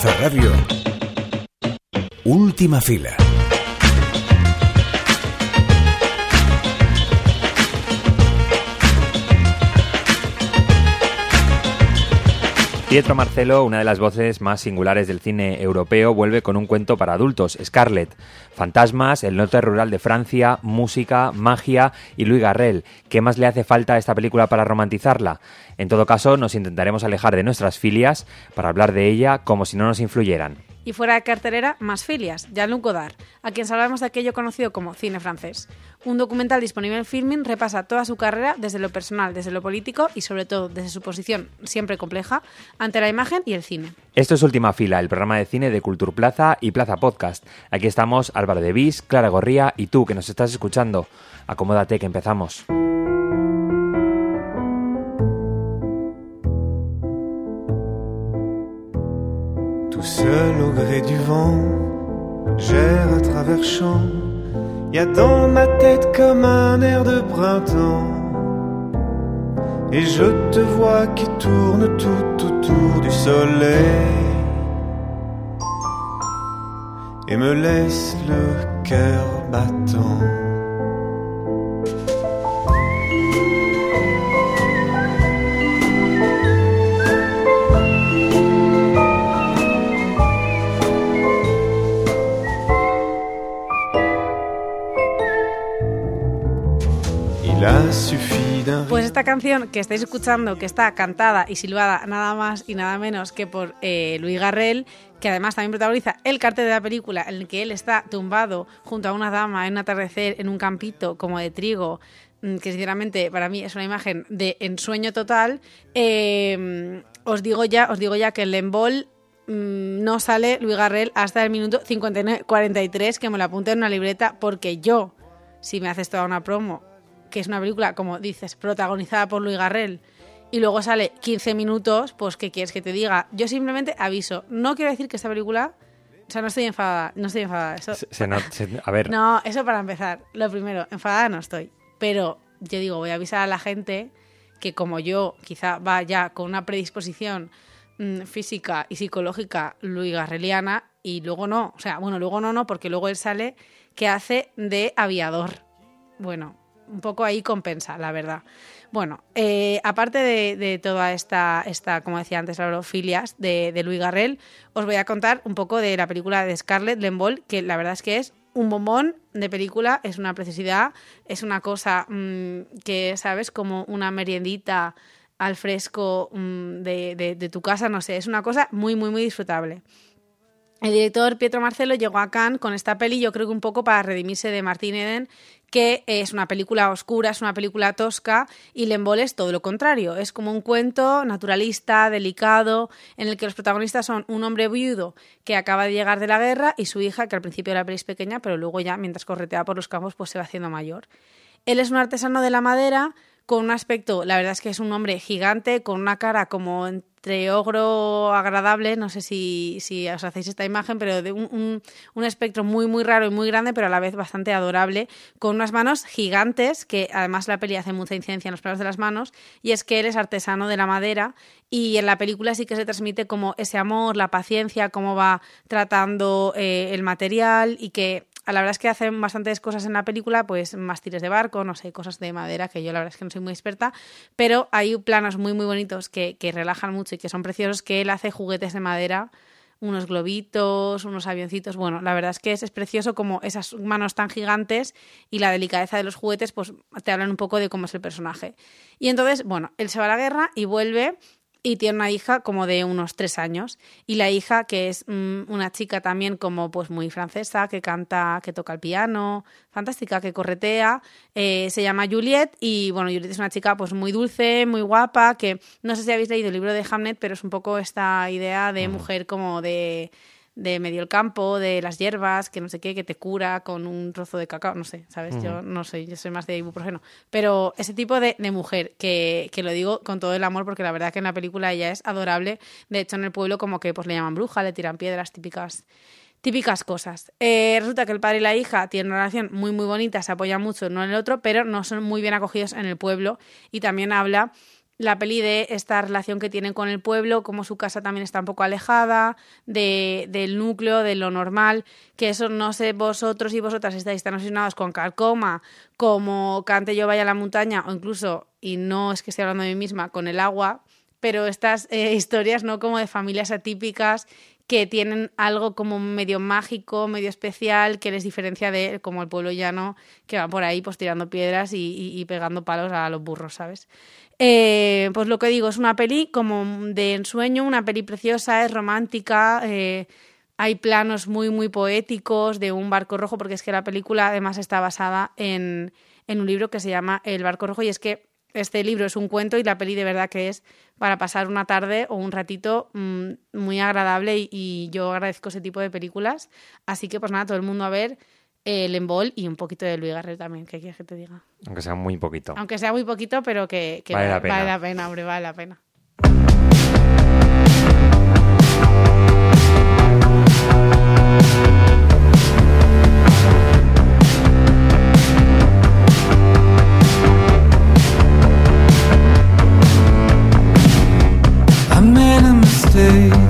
Zaragoza Radio. Última fila. Pietro Marcelo, una de las voces más singulares del cine europeo, vuelve con un cuento para adultos, Scarlet. Fantasmas, el norte rural de Francia, música, magia y Louis Garrel. ¿Qué más le hace falta a esta película para romantizarla? En todo caso, nos intentaremos alejar de nuestras filias para hablar de ella como si no nos influyeran y fuera de carterera, más filias, Jean-Luc Godard, a quien salvamos de aquello conocido como cine francés. Un documental disponible en Filming repasa toda su carrera desde lo personal, desde lo político y sobre todo desde su posición siempre compleja ante la imagen y el cine. Esto es Última Fila, el programa de cine de Cultura Plaza y Plaza Podcast. Aquí estamos Álvaro de Vis, Clara Gorría y tú que nos estás escuchando. Acomódate que empezamos. Tout seul au gré du vent, j'erre à travers champs. Y a dans ma tête comme un air de printemps. Et je te vois qui tourne tout autour du soleil. Et me laisse le cœur battant. Canción que estáis escuchando, que está cantada y silbada nada más y nada menos que por eh, Luis Garrel, que además también protagoniza el cartel de la película en el que él está tumbado junto a una dama en un atardecer en un campito como de trigo, mm, que sinceramente para mí es una imagen de ensueño total. Em, os digo ya, os digo ya que el Lembol mm, no sale Luis Garrel hasta el minuto 59-43, que me lo apunte en una libreta, porque yo, si me haces toda una promo que es una película, como dices, protagonizada por Luis Garrel, y luego sale 15 minutos, pues ¿qué quieres que te diga? Yo simplemente aviso. No quiero decir que esta película... O sea, no estoy enfadada, no estoy enfadada. Eso, no, a ver. No, eso para empezar. Lo primero, enfadada no estoy. Pero yo digo, voy a avisar a la gente que como yo quizá va ya con una predisposición mm, física y psicológica Luis Garreliana y luego no. O sea, bueno, luego no, no, porque luego él sale que hace de aviador. Bueno, un poco ahí compensa, la verdad. Bueno, eh, aparte de, toda esta, esta, como decía antes, las filias de, de Luis Garrel, os voy a contar un poco de la película de Scarlett Lembol, que la verdad es que es un bombón de película, es una preciosidad, es una cosa mm, que, ¿sabes? Como una meriendita al fresco mm, de, tu casa, no sé, es una cosa muy, muy, muy disfrutable. El director Pietro Marcelo llegó a Cannes con esta peli, yo creo que un poco para redimirse de Martín Eden, que es una película oscura, es una película tosca, y Le es todo lo contrario. Es como un cuento naturalista, delicado, en el que los protagonistas son un hombre viudo que acaba de llegar de la guerra y su hija, que al principio era peli pequeña, pero luego ya, mientras corretea por los campos, pues se va haciendo mayor. Él es un artesano de la madera, con un aspecto, la verdad es que es un hombre gigante, con una cara como entre ogro agradable, no sé si, si os hacéis esta imagen, pero de un, un, espectro muy, muy raro y muy grande, pero a la vez bastante adorable, con unas manos gigantes, que además la peli hace mucha incidencia en los planos de las manos, y es que él es artesano de la madera, y en la película sí que se transmite como ese amor, la paciencia, cómo va tratando eh, el material, y que la verdad es que hacen bastantes cosas en la película, pues más tires de barco, no sé, cosas de madera, que yo la verdad es que no soy muy experta, pero hay planos muy, muy bonitos que, que relajan mucho y que son preciosos, que él hace juguetes de madera unos globitos, unos avioncitos. Bueno, la verdad es que es, precioso como esas manos tan gigantes y la delicadeza de los juguetes, pues te hablan un poco de cómo es el personaje. Y entonces, bueno, él se va a la guerra y vuelve y tiene una hija como de unos tres años. Y la hija que es mm, una chica también como pues muy francesa que canta que toca el piano fantástica que corretea eh, se llama Juliette. Y bueno Juliette es una chica pues muy dulce muy guapa que no sé si habéis leído el libro de Hamnet pero es un poco esta idea de mujer como de de medio el campo, de las hierbas, que no sé qué, que te cura con un trozo de cacao, no sé, ¿sabes? Yo no soy, yo soy más de ibuprofeno. Pero ese tipo de, de mujer, que, que, lo digo con todo el amor, porque la verdad que en la película ella es adorable. De hecho, en el pueblo como que pues le llaman bruja, le tiran piedras típicas típicas cosas. Eh, resulta que el padre y la hija tienen una relación muy muy bonita, se apoyan mucho uno en el otro, pero no son muy bien acogidos en el pueblo y también habla la peli de esta relación que tienen con el pueblo, como su casa también está un poco alejada de, del núcleo, de lo normal, que eso no sé vosotros y vosotras estáis tan obsesionados con Calcoma, como Cante yo vaya a la montaña, o incluso, y no es que esté hablando de mí misma, con el agua, pero estas eh, historias no como de familias atípicas que tienen algo como medio mágico, medio especial, que les diferencia de como el pueblo llano, que va por ahí pues tirando piedras y, pegando palos a los burros, ¿sabes? Eh, pues lo que digo, es una peli como de ensueño, una peli preciosa, es romántica, eh, hay planos muy, muy poéticos de un barco rojo, porque es que la película además está basada en, en un libro que se llama El barco rojo y es que este libro es un cuento y la peli de verdad que es para pasar una tarde o un ratito mm, muy agradable y, yo agradezco ese tipo de películas. Así que pues nada, todo el mundo a ver el Embol y un poquito de Luis Garrel también, ¿qué quieres que te diga? Aunque sea muy poquito. Aunque sea muy poquito, pero que, vale, la pena. vale la pena, hombre, vale la pena. A pesar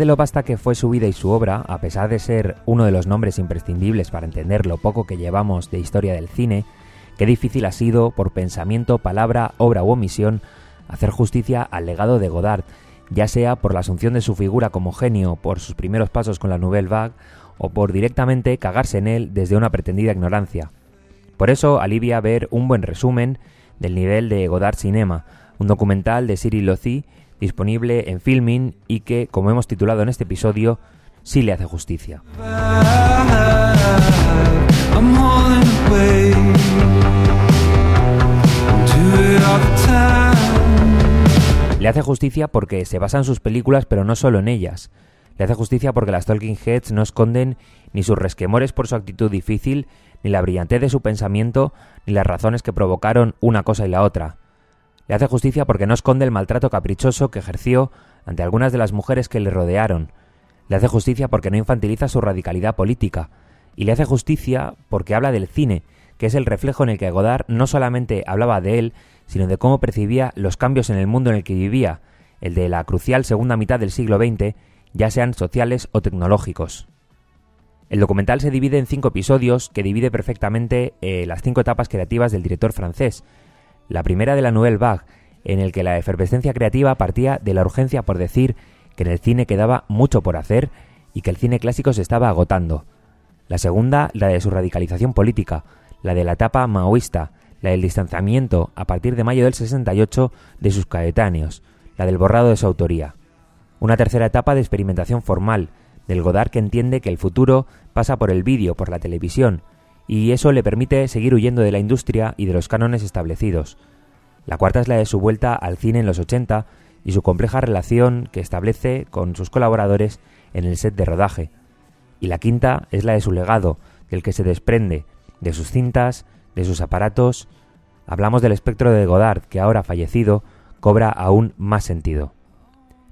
de lo vasta que fue su vida y su obra, a pesar de ser uno de los nombres imprescindibles para entender lo poco que llevamos de historia del cine, qué difícil ha sido, por pensamiento, palabra, obra u omisión, hacer justicia al legado de Godard, ya sea por la asunción de su figura como genio por sus primeros pasos con la Nouvelle Vague, o por directamente cagarse en él desde una pretendida ignorancia. Por eso alivia ver un buen resumen del nivel de Godard Cinema, un documental de Cyril Lozi disponible en Filming y que, como hemos titulado en este episodio, sí le hace justicia. Le hace justicia porque se basa en sus películas, pero no solo en ellas. Le hace justicia porque las Talking Heads no esconden ni sus resquemores por su actitud difícil, ni la brillantez de su pensamiento, ni las razones que provocaron una cosa y la otra. Le hace justicia porque no esconde el maltrato caprichoso que ejerció ante algunas de las mujeres que le rodearon. Le hace justicia porque no infantiliza su radicalidad política. Y le hace justicia porque habla del cine, que es el reflejo en el que Godard no solamente hablaba de él, sino de cómo percibía los cambios en el mundo en el que vivía, el de la crucial segunda mitad del siglo XX, ya sean sociales o tecnológicos. El documental se divide en cinco episodios que divide perfectamente eh, las cinco etapas creativas del director francés. La primera de la Nouvelle Vague, en el que la efervescencia creativa partía de la urgencia por decir que en el cine quedaba mucho por hacer y que el cine clásico se estaba agotando. La segunda, la de su radicalización política, la de la etapa maoísta, la del distanciamiento a partir de mayo del 68 de sus coetáneos, la del borrado de su autoría. Una tercera etapa de experimentación formal, del Godard que entiende que el futuro pasa por el vídeo, por la televisión, y eso le permite seguir huyendo de la industria y de los cánones establecidos. La cuarta es la de su vuelta al cine en los 80 y su compleja relación que establece con sus colaboradores en el set de rodaje. Y la quinta es la de su legado, del que se desprende, de sus cintas, de sus aparatos. Hablamos del espectro de Godard, que ahora fallecido, cobra aún más sentido.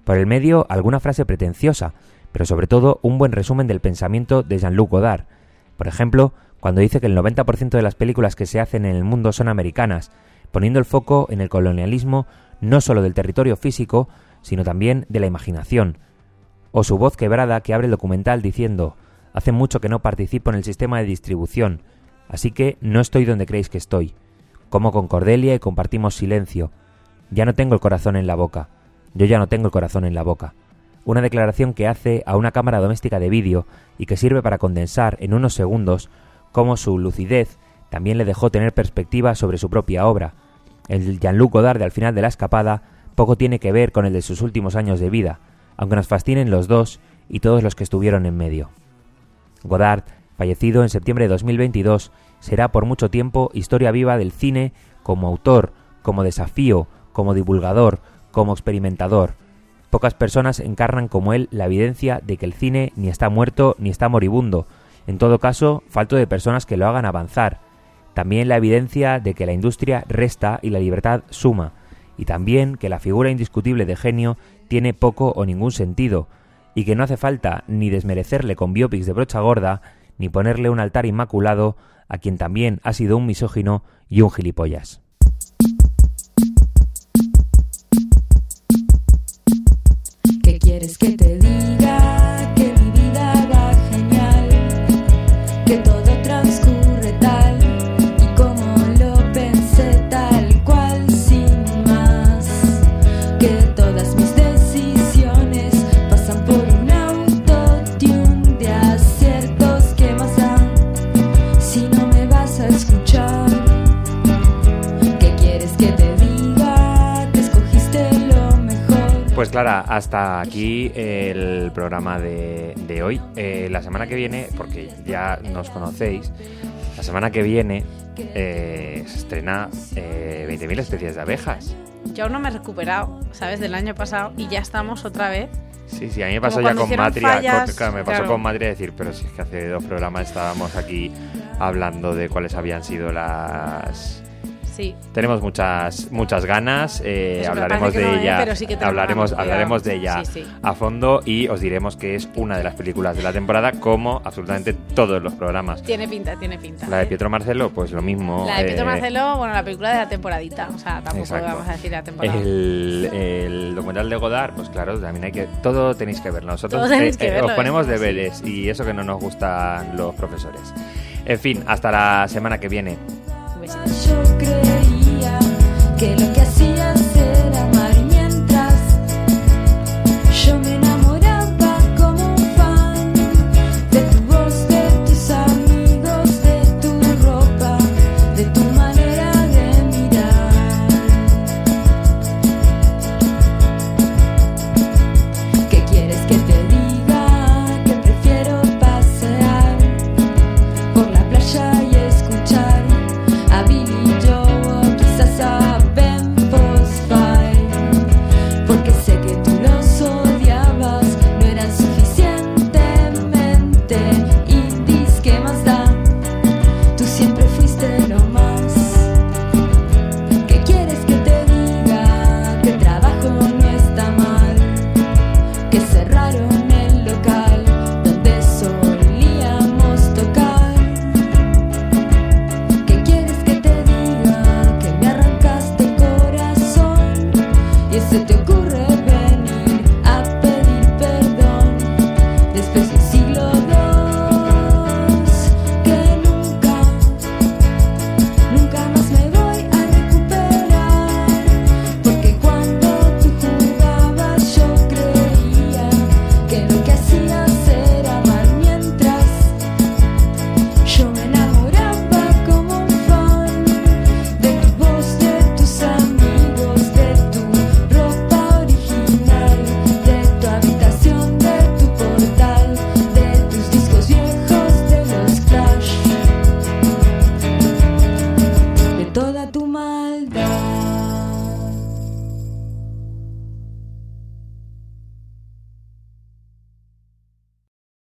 Por el medio, alguna frase pretenciosa, pero sobre todo un buen resumen del pensamiento de Jean-Luc Godard. Por ejemplo, cuando dice que el 90% de las películas que se hacen en el mundo son americanas, poniendo el foco en el colonialismo no solo del territorio físico, sino también de la imaginación. O su voz quebrada que abre el documental diciendo, hace mucho que no participo en el sistema de distribución, así que no estoy donde creéis que estoy. Como con Cordelia y compartimos silencio. Ya no tengo el corazón en la boca. Yo ya no tengo el corazón en la boca. Una declaración que hace a una cámara doméstica de vídeo y que sirve para condensar en unos segundos cómo su lucidez también le dejó tener perspectiva sobre su propia obra. El Jean-Luc Godard al final de la escapada poco tiene que ver con el de sus últimos años de vida, aunque nos fascinen los dos y todos los que estuvieron en medio. Godard fallecido en septiembre de 2022, será por mucho tiempo historia viva del cine como autor, como desafío, como divulgador, como experimentador. Pocas personas encarnan como él la evidencia de que el cine ni está muerto ni está moribundo, En todo caso, falto de personas que lo hagan avanzar. También la evidencia de que la industria resta y la libertad suma. Y también que la figura indiscutible de genio tiene poco o ningún sentido. Y que no hace falta ni desmerecerle con biopics de brocha gorda, ni ponerle un altar inmaculado a quien también ha sido un misógino y un gilipollas. Quieres que te diga? Hasta aquí el programa de, de hoy. Eh, la semana que viene, porque ya nos conocéis, la semana que viene eh, se estrena eh, 20.000 especies de abejas. Yo aún no me he recuperado, ¿sabes? Del año pasado y ya estamos otra vez. Sí, sí, a mí me pasó ya con Matria, fallas, con- claro, me pasó claro. con Matria decir, pero si es que hace dos programas estábamos aquí hablando de cuáles habían sido las... Sí. Tenemos muchas muchas ganas, eh, Eso me hablaremos de no, ¿eh? ella, sí hablaremos, hablaremos de ella Sí, a fondo y os diremos que es una de las películas de la temporada, como absolutamente todos los programas. Tiene pinta, tiene pinta. La de ¿eh? Pietro Marcelo, pues lo mismo. La de Pietro eh, Marcelo, bueno, la película de la temporadita. O sea, tampoco Exacto. vamos a decir la temporada. El, el documental de Godard, pues claro, también hay que. Todo tenéis que verlo. Nosotros eh, que eh, verlo, os ponemos ¿eh? deberes y eso que no nos gustan los profesores. En fin, hasta la semana que viene. Yo creía que lo que hacías Que